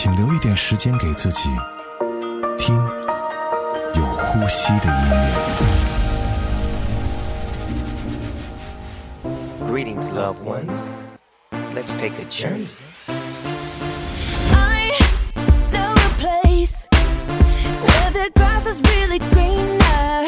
请留一点时间给自己，听有呼吸的音乐。Greetings, loved ones. Let's take a journey. I know a place where the grass is really greener.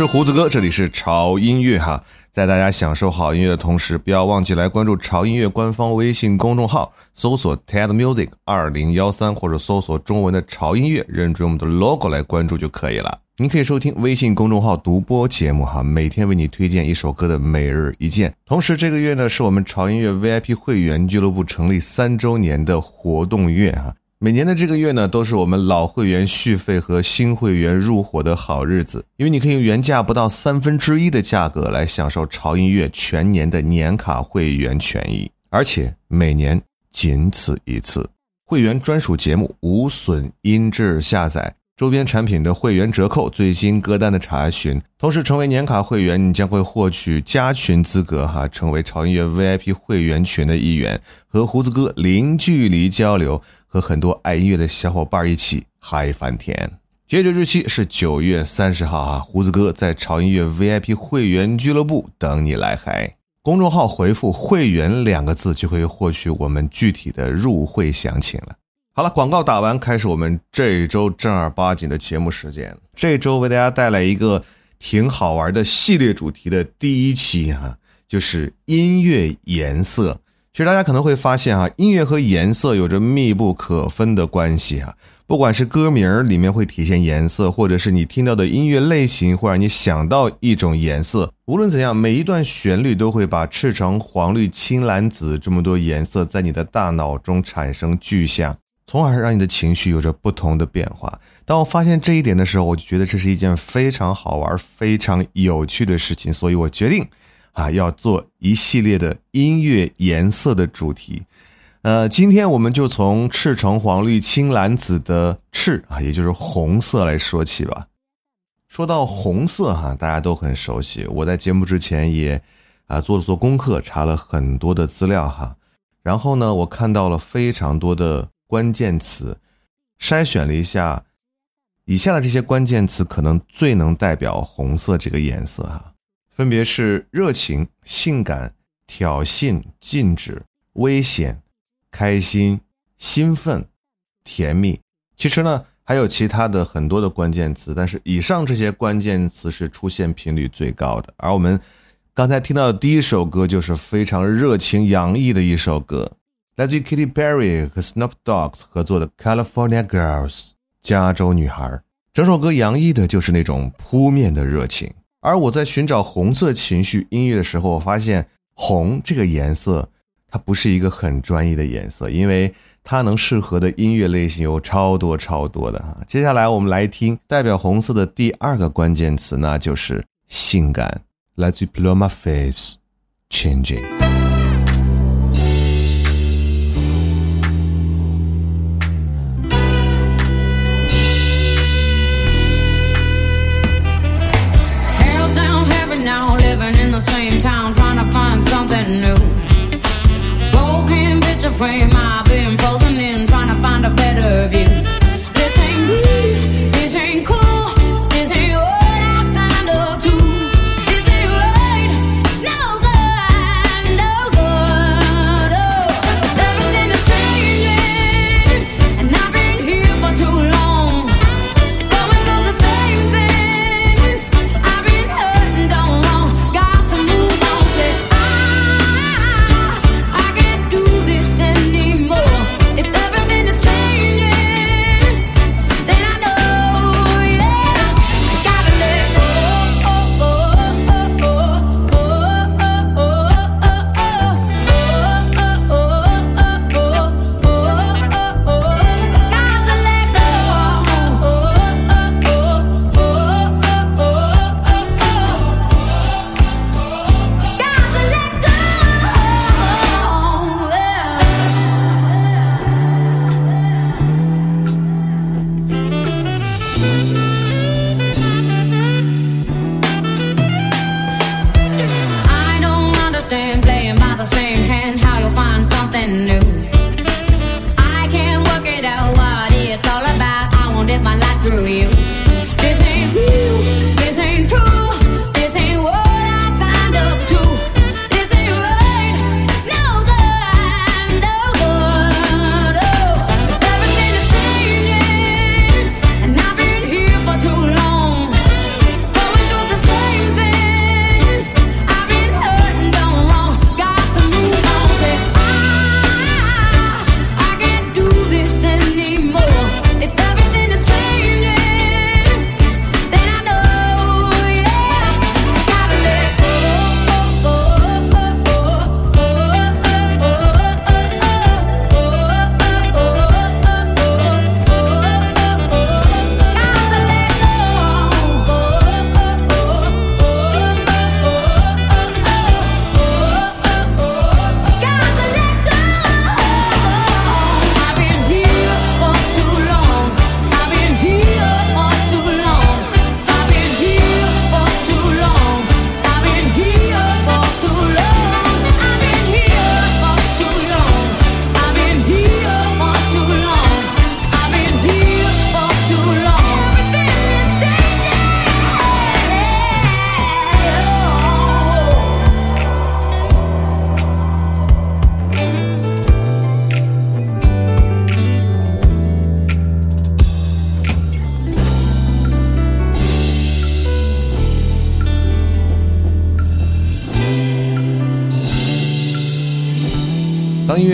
是胡子哥，这里是潮音乐哈。在大家享受好音乐的同时，不要忘记来关注潮音乐官方微信公众号，搜索 TED Music 二零幺三，或者搜索中文的潮音乐，认准我们的 logo 来关注就可以了。您可以收听微信公众号独播节目哈，每天为你推荐一首歌的每日一见。同时，这个月呢是我们潮音乐 VIP 会员俱乐部成立三周年的活动月哈。每年的这个月呢，都是我们老会员续费和新会员入伙的好日子，因为你可以用原价不到三分之一的价格来享受潮音乐全年的年卡会员权益，而且每年仅此一次。会员专属节目无损音质下载。周边产品的会员折扣、最新歌单的查询，同时成为年卡会员，你将会获取加群资格，哈，成为潮音乐 VIP 会员群的一员，和胡子哥零距离交流，和很多爱音乐的小伙伴一起嗨翻天。截止日期是九月三十号啊，胡子哥在潮音乐 VIP 会员俱乐部等你来嗨。公众号回复“会员”两个字，就可以获取我们具体的入会详情了。好了，广告打完，开始我们这一周正儿八经的节目时间。这周为大家带来一个挺好玩的系列主题的第一期哈，就是音乐颜色。其实大家可能会发现哈，音乐和颜色有着密不可分的关系哈。不管是歌名里面会体现颜色，或者是你听到的音乐类型会让你想到一种颜色，无论怎样，每一段旋律都会把赤橙黄绿青蓝紫这么多颜色在你的大脑中产生具象。从而让你的情绪有着不同的变化。当我发现这一点的时候，我就觉得这是一件非常好玩、非常有趣的事情。所以我决定，啊，要做一系列的音乐颜色的主题。呃，今天我们就从赤橙黄绿青蓝紫的赤啊，也就是红色来说起吧。说到红色哈，大家都很熟悉。我在节目之前也啊做了做功课，查了很多的资料哈。然后呢，我看到了非常多的。关键词筛选了一下，以下的这些关键词可能最能代表红色这个颜色哈，分别是热情、性感、挑衅、禁止、危险、开心、兴奋、甜蜜。其实呢，还有其他的很多的关键词，但是以上这些关键词是出现频率最高的。而我们刚才听到的第一首歌就是非常热情洋溢的一首歌。来自于 Katy Perry 和 Snoop Dogg 合作的《California Girls》加州女孩，整首歌洋溢的就是那种扑面的热情。而我在寻找红色情绪音乐的时候，我发现红这个颜色它不是一个很专一的颜色，因为它能适合的音乐类型有超多超多的哈。接下来我们来听代表红色的第二个关键词，那就是性感。来自于 Paloma Faith Changing。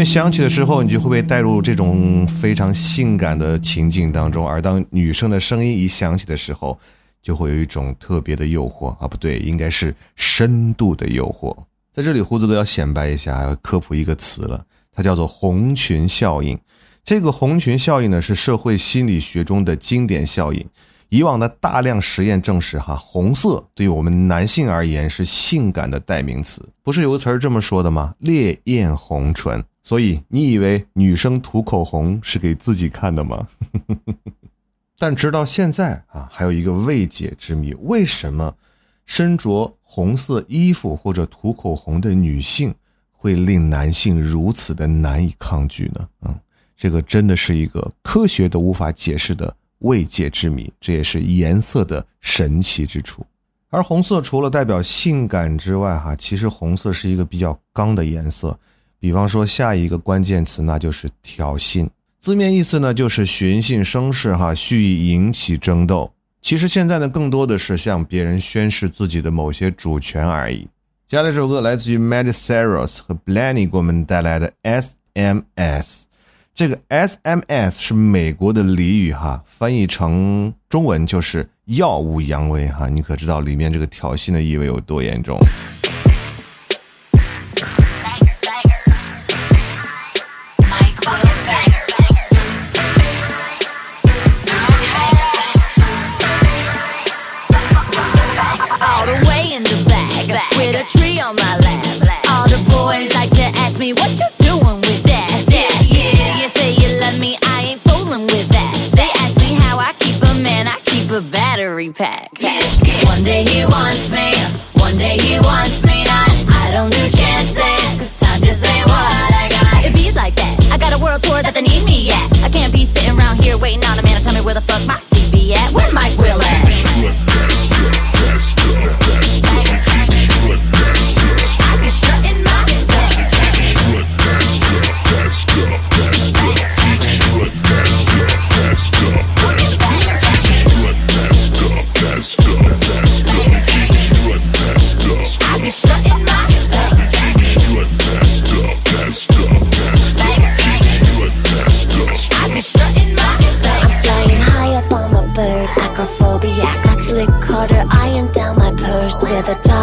响起的时候，你就会被带入这种非常性感的情境当中；而当女生的声音一响起的时候，就会有一种特别的诱惑啊，不对，应该是深度的诱惑。在这里，胡子哥要显摆一下，要科普一个词了，它叫做红裙效应。这个红裙效应呢，是社会心理学中的经典效应。以往的大量实验证实，哈，红色对于我们男性而言是性感的代名词。不是有个词儿这么说的吗？烈焰红唇。所以你以为女生涂口红是给自己看的吗？但直到现在啊，还有一个未解之谜：为什么身着红色衣服或者涂口红的女性会令男性如此的难以抗拒呢？嗯，这个真的是一个科学都无法解释的。未解之谜，这也是颜色的神奇之处。而红色除了代表性感之外，哈，其实红色是一个比较刚的颜色。比方说，下一个关键词那就是挑衅，字面意思呢就是寻衅生事，哈，蓄意引起争斗。其实现在呢，更多的是向别人宣示自己的某些主权而已。接下来这首歌来自于 Madisaros 和 Blanny 给我们带来的 SMS。这个 SMS 是美国的俚语哈，翻译成中文就是耀武扬威哈，你可知道里面这个挑衅的意味有多严重？Battery pack. One day he wants me, one day he wants me not. I don't do chances, cause time just ain't what I got. It be like that. I got a world tour that they need me at. I can't be sitting around here waiting on a man to tell me where the fuck my CV at. Where Mike Will at? together.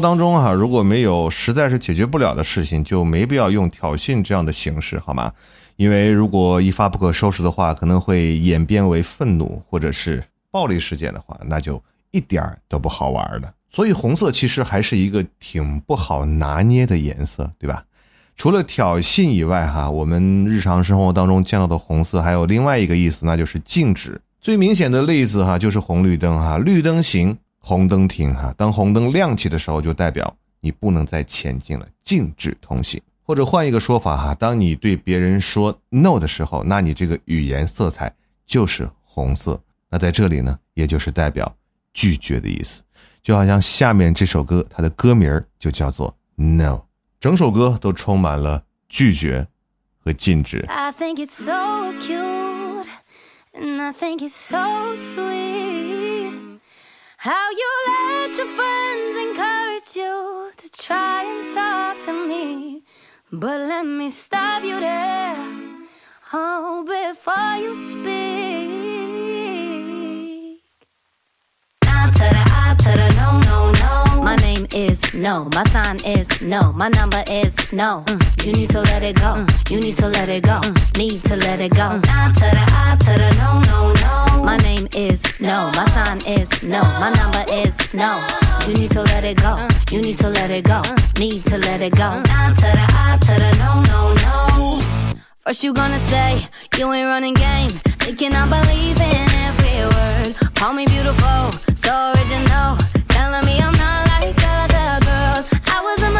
当中哈、如果没有实在是解决不了的事情，就没必要用挑衅这样的形式，好吗？因为如果一发不可收拾的话，可能会演变为愤怒或者是暴力事件的话，那就一点儿都不好玩了。所以红色其实还是一个挺不好拿捏的颜色，对吧？除了挑衅以外，哈，我们日常生活当中见到的红色还有另外一个意思，那就是禁止。最明显的例子哈，就是红绿灯哈，绿灯行，红灯停哈。当红灯亮起的时候，就代表你不能再前进了，禁止通行。或者换一个说法哈，当你对别人说 no 的时候，那你这个语言色彩就是红色。那在这里呢，也就是代表拒绝的意思。就好像下面这首歌，它的歌名就叫做 No 整首歌都充满了拒绝和禁止。I think it's so cute, and I think it's so sweet. How you let your friends encourage you to try and talk to me. But let me stop you there, oh, before you speak. To the to the no, no, no. My name is no. My sign is no. My number is no. Mm, You need to let it go. Mm, You need to let it go. Mm, Need to let it go. I to the I to the no, no, no. My name is no. My sign is no. My number is no. You need to let it go. Mm, You need to let it go. Mm, Need to let it go. I to the I to the no, no, no. First you gonna say you ain't running game, thinking I believe in every word. Call me beautiful, so original, telling me I'm not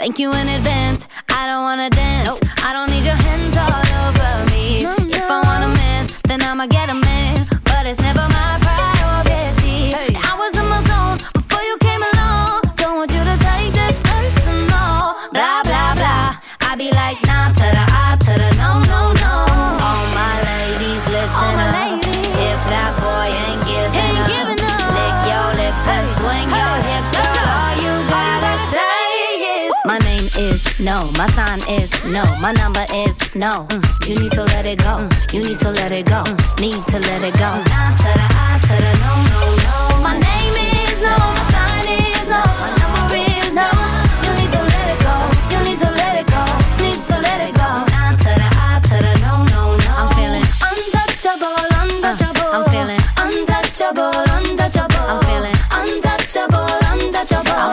Thank you in advance. I don't wanna dance. I don't is no, my sign is no, my number is no. Mm, You need to let it go. Mm, You need to let it go. Mm, Need to let it go. I to the I to the no no no. My name is no, my sign is no, my number is no. You need to let it go. You need to let it go. Need to let it go. I to the I to the no no no. I'm feeling untouchable, untouchable. I'm feeling untouchable, untouchable. I'm feeling untouchable, untouchable. I'm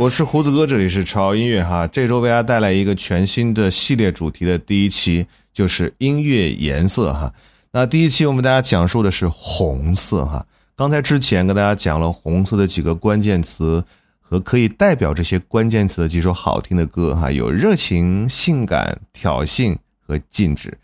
我是胡子哥，这里是潮音乐哈。这周为大家带来一个全新的系列主题的第一期，就是音乐颜色哈。那第一期我们大家讲述的是红色哈。刚才之前跟大家讲了红色的几个关键词和可以代表这些关键词的几首好听的歌哈，有热情、性感、挑衅和禁止。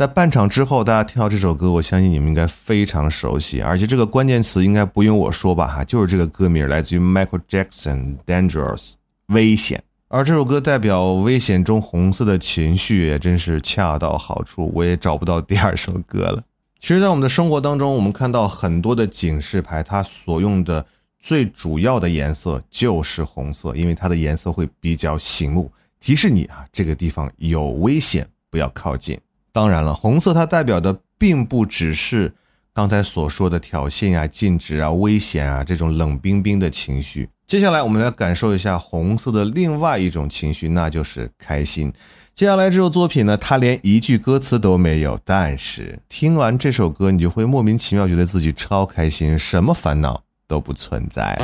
在半场之后，大家听到这首歌，我相信你们应该非常熟悉，而且这个关键词应该不用我说吧，哈，就是这个歌名来自于 Michael Jackson，《Dangerous》，危险。而这首歌代表危险中红色的情绪，也真是恰到好处，我也找不到第二首歌了。其实，在我们的生活当中，我们看到很多的警示牌，它所用的最主要的颜色就是红色，因为它的颜色会比较醒目，提示你啊，这个地方有危险，不要靠近。当然了，红色它代表的并不只是刚才所说的挑衅啊、禁止啊、危险啊这种冷冰冰的情绪。接下来，我们来感受一下红色的另外一种情绪，那就是开心。接下来这首作品呢，它连一句歌词都没有，但是听完这首歌，你就会莫名其妙觉得自己超开心，什么烦恼都不存在。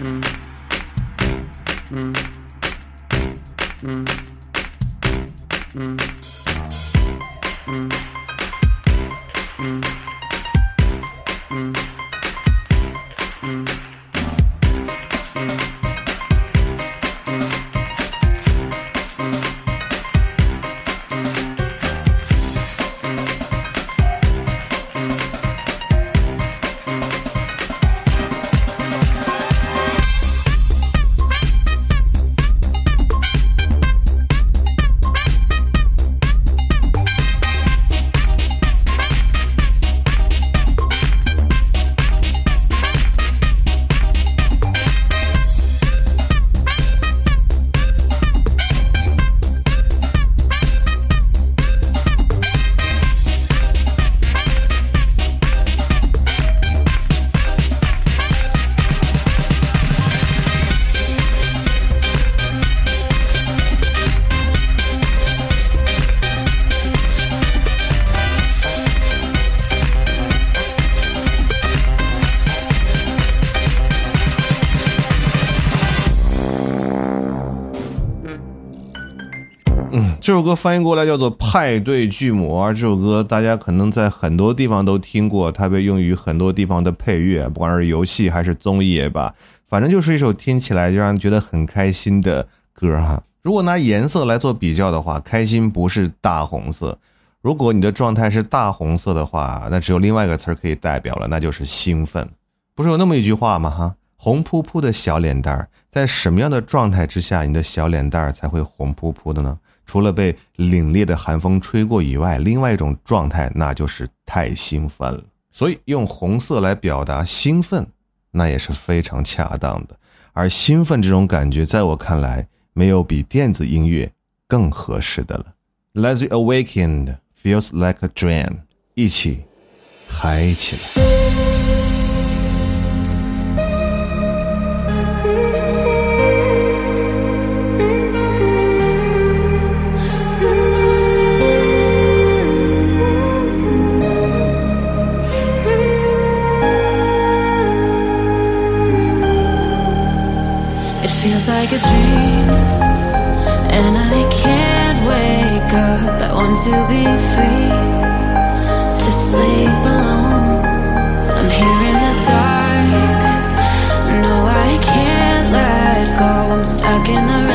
Mm-hmm. 这首歌翻译过来叫做《派对巨魔》，这首歌大家可能在很多地方都听过，它被用于很多地方的配乐，不管是游戏还是综艺也罢，反正就是一首听起来就让人觉得很开心的歌哈。如果拿颜色来做比较的话，开心不是大红色。如果你的状态是大红色的话，那只有另外一个词儿可以代表了，那就是兴奋。不是有那么一句话吗？哈，红扑扑的小脸蛋儿，在什么样的状态之下，你的小脸蛋儿才会红扑扑的呢？除了被凛冽的寒风吹过以外，另外一种状态那就是太兴奋了。所以用红色来表达兴奋，那也是非常恰当的。而兴奋这种感觉，在我看来，没有比电子音乐更合适的了。Let's awakened feels like a dream，一起嗨起来。Feels like a dream, and I can't wake up. I want to be free, to sleep alone. I'm here in the dark. No, I can't let go. I'm stuck in the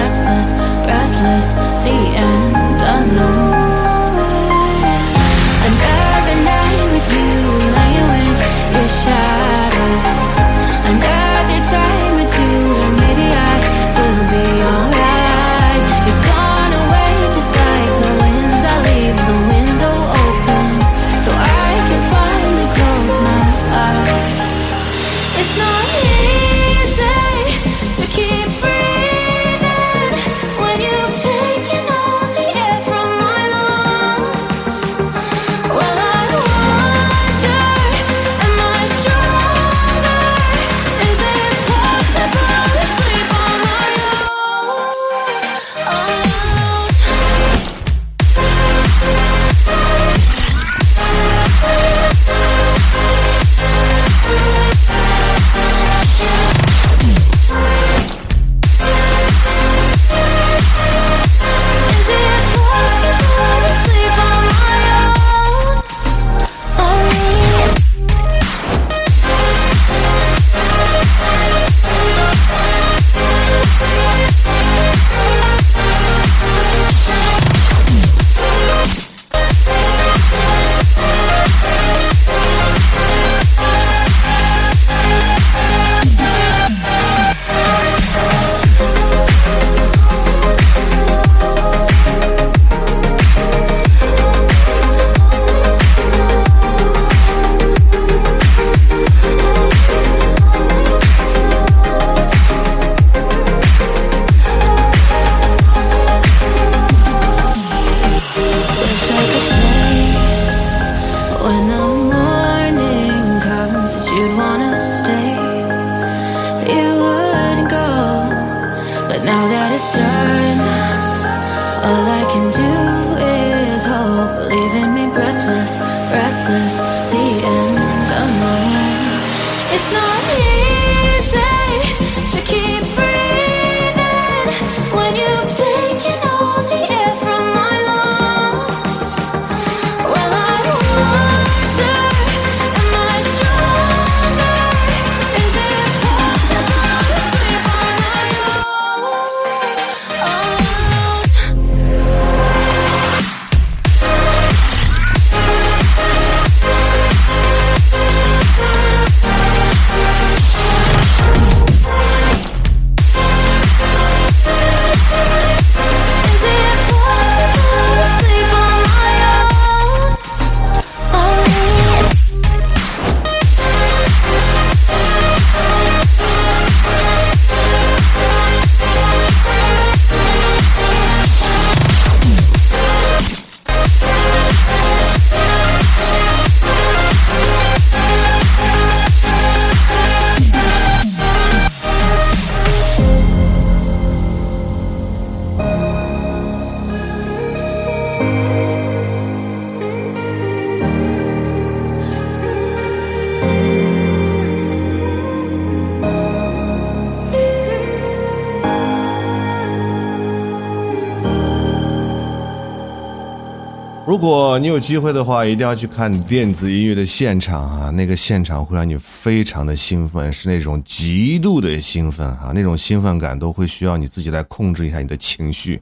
如果你有机会的话，一定要去看电子音乐的现场啊！那个现场会让你非常的兴奋，是那种极度的兴奋啊！那种兴奋感都会需要你自己来控制一下你的情绪。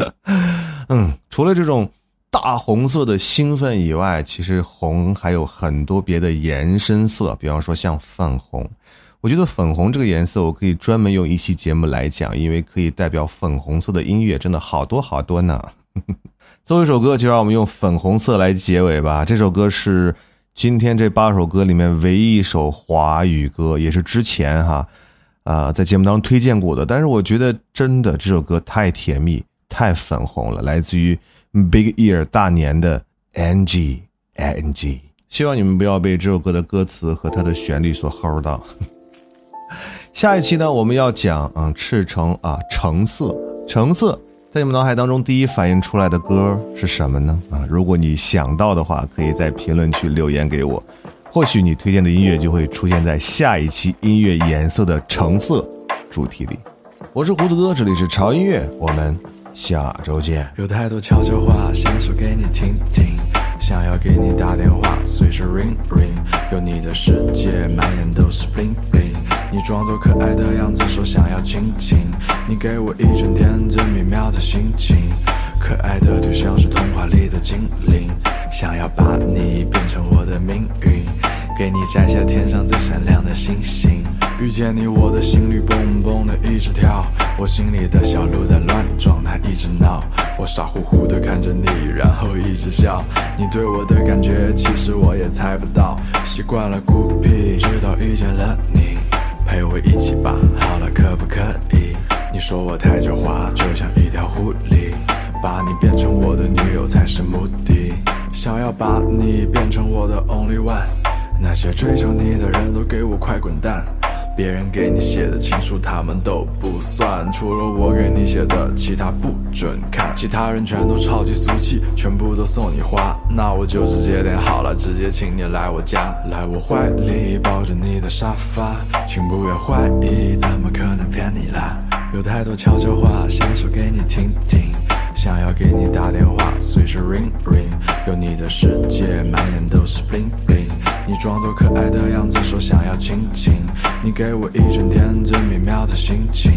嗯，除了这种大红色的兴奋以外，其实红还有很多别的延伸色，比方说像粉红。我觉得粉红这个颜色，我可以专门用一期节目来讲，因为可以代表粉红色的音乐真的好多好多呢。最后一首歌，就让我们用粉红色来结尾吧。这首歌是今天这八首歌里面唯一一首华语歌，也是之前哈啊、在节目当中推荐过的。但是我觉得真的这首歌太甜蜜、太粉红了，来自于 Big Ear 大年的 Angie Angie。希望你们不要被这首歌的歌词和它的旋律所齁到。下一期呢，我们要讲嗯赤橙啊橙色，橙色在你们脑海当中第一反应出来的歌是什么呢？啊，如果你想到的话，可以在评论区留言给我，或许你推荐的音乐就会出现在下一期音乐颜色的橙色主题里。我是胡子哥，这里是潮音乐，我们下周见。有太多悄悄话想说给你听听，想要给你打电话，随时 ring ring。有你的世界，满眼都是 bling bling。你装作可爱的样子，说想要亲亲，你给我一整天最美妙的心情。可爱的就像是童话里的精灵，想要把你变成我的命运，给你摘下天上最闪亮的星星。遇见你，我的心里蹦蹦的一直跳，我心里的小鹿在乱撞，它一直闹。我傻乎乎的看着你，然后一直笑。你对我的感觉，其实我也猜不到。习惯了孤僻，直到遇见了你，陪我一起吧。好了，可不可以？你说我太狡猾，就像一条狐狸，把你变成我的女友才是目的。想要把你变成我的 only one，那些追求你的人都给我快滚蛋。别人给你写的情书，他们都不算，除了我给你写的，其他不准看。其他人全都超级俗气，全部都送你花，那我就直接点好了，直接请你来我家，来我怀里抱着你的沙发，请不要怀疑，怎么可能骗你啦？有太多悄悄话想说给你听听。想要给你打电话，随时 ring ring。有你的世界，满眼都是 bling bling。你装作可爱的样子，说想要亲亲，你给我一整天最美妙的心情。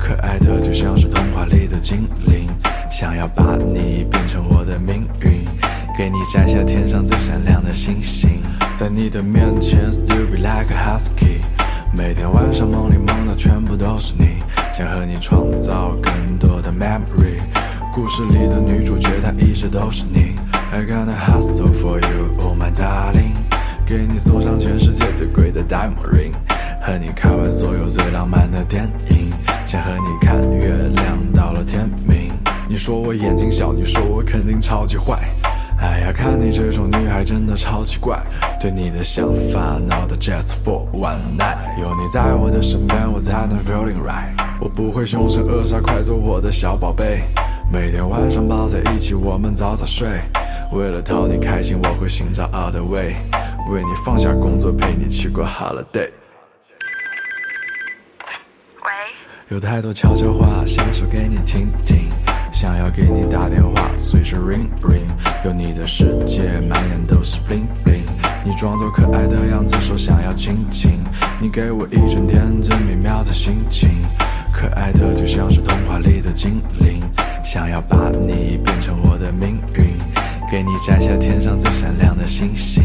可爱的就像是童话里的精灵，想要把你变成我的命运，给你摘下天上最闪亮的星星。在你的面前，still be like a husky。每天晚上梦里梦到全部都是你，想和你创造更多的 memory。故事里的女主角她一直都是你。I gonna hustle for you, oh my darling。给你送上全世界最贵的 diamond ring，和你看完所有最浪漫的电影，想和你看月亮到了天明。你说我眼睛小，你说我肯定超级坏。哎呀，看你这种女孩真的超奇怪，对你的想法 not just for one night。有你在我的身边，我才能 feeling right。我不会凶神恶煞，快做我的小宝贝。每天晚上抱在一起，我们早早睡。为了讨你开心，我会寻找 other way，为你放下工作，陪你去过 holiday。喂，有太多悄悄话想说给你听听，想要给你打电话，随时 ring ring。有你的世界，满眼都是 bling bling。你装作可爱的样子，说想要亲亲，你给我一整天最美妙的心情。可爱的就像是童话里的精灵，想要把你变成我的命运，给你摘下天上最闪亮的星星。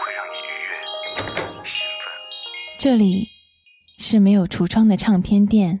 会让你愉悦、兴奋。这里是没有橱窗的唱片店，